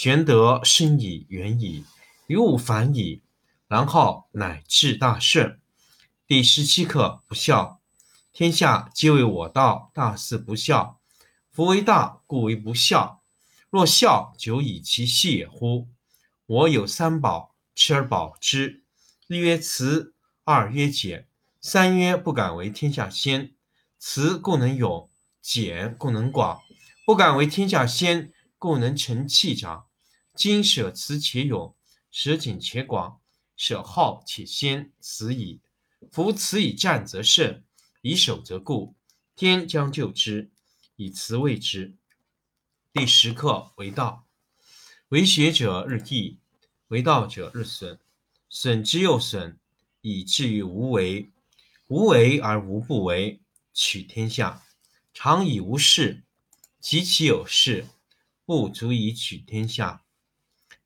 玄德生以，远矣，于物反矣，然后乃至大顺。第十七课不孝。天下皆为我道，大事不孝。夫为大，故为不孝。若孝，久以其细也乎？我有三宝，持而保之。一曰慈，二曰俭，三曰不敢为天下先。慈故能勇，俭故能广，不敢为天下先，故能成器长。今舍慈且勇，舍俭且广，舍好且先，此矣。夫慈以战则胜，以守则固。天将就之，以慈卫之。第十课为道，为学者日益，为道者日损，损之又损，以至于无为。无为而无不为，取天下常以无事，及其有事，不足以取天下。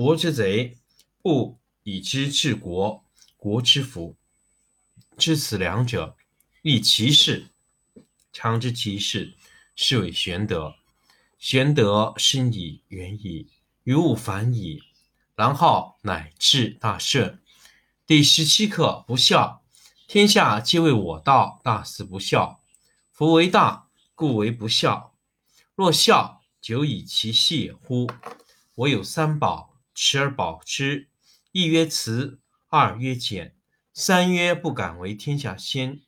国之贼，不以知治国，国之福。知此两者，亦其事。常知其事，是谓玄德。玄德深矣，远矣，于物反矣，然后乃至大顺。第十七课不孝。天下皆为我道，大事不孝。夫为大，故为不孝。若孝，久以其细乎？我有三宝。持而保之，一曰慈，二曰俭，三曰不敢为天下先。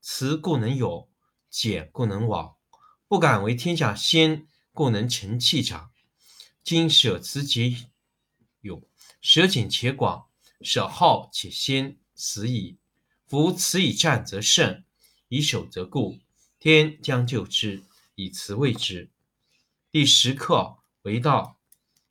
慈故能有，俭故能往。不敢为天下先，故能成器长。今舍慈且勇，舍俭且广，舍好且先，此矣。夫慈以战则胜，以守则固。天将就之，以慈卫之。第十课为道。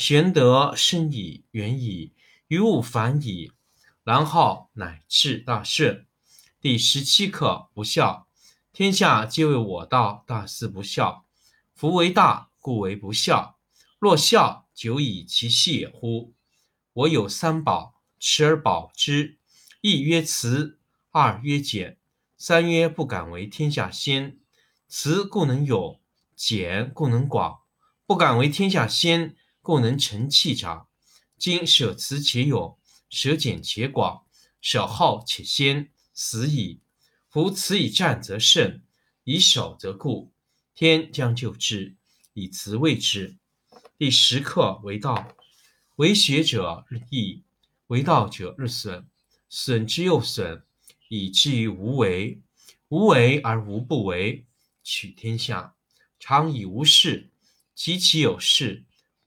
玄德深矣，远矣，于物反矣，然后乃至大顺。第十七课不孝。天下皆为我道，大事不孝。夫为大，故为不孝。若孝，久以其细也乎？我有三宝，持而保之。一曰慈，二曰俭，三曰不敢为天下先。慈故能勇，俭故能广。不敢为天下先。故能成器长。今舍慈且勇，舍俭且广，舍好且先，死矣。夫辞以战则胜，以守则固。天将就之，以辞为之。第十课为道，为学者日益，为道者日损，损之又损，以至于无为。无为而无不为，取天下常以无事，及其有事，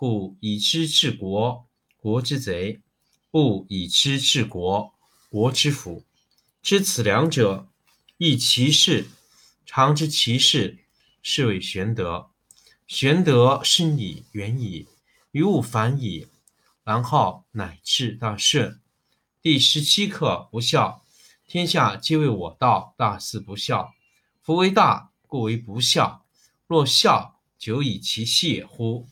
故以知治国，国之贼；不以知治国，国之福。知此两者，亦其事。常知其事，是谓玄德。玄德深矣，远矣，于物反矣，然后乃至大顺。第十七课不孝。天下皆为我道，大事不孝。夫为大，故为不孝。若孝，久以其细乎？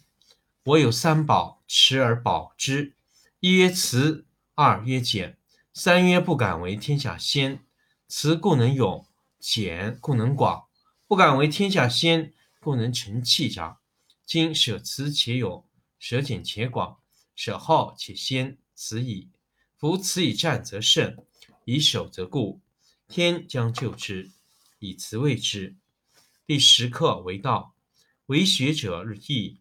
我有三宝，持而保之。一曰慈，二曰俭，三曰不敢为天下先。慈故能勇，俭故能广。不敢为天下先，故能成器长。今舍慈且勇，舍俭且广，舍好且先，此矣。夫慈以战则胜。以守则固，天将就之，以慈为之。第十课为道，为学者日益，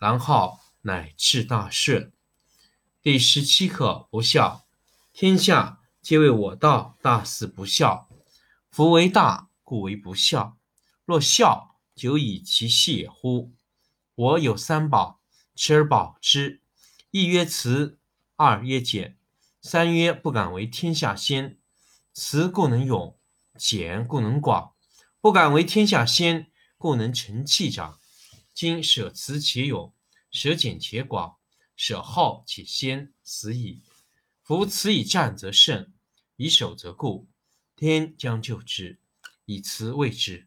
然后乃至大顺。第十七课不孝。天下皆为我道，大事不孝。夫为大，故为不孝。若孝，久以其细乎？我有三宝，持而保之。一曰慈，二曰俭。三曰不敢为天下先，慈故能勇，俭故能广。不敢为天下先，故能成器长。今舍慈且勇，舍俭且寡，舍好且先，死矣。夫慈以战则胜，以守则固。天将就之，以慈为之。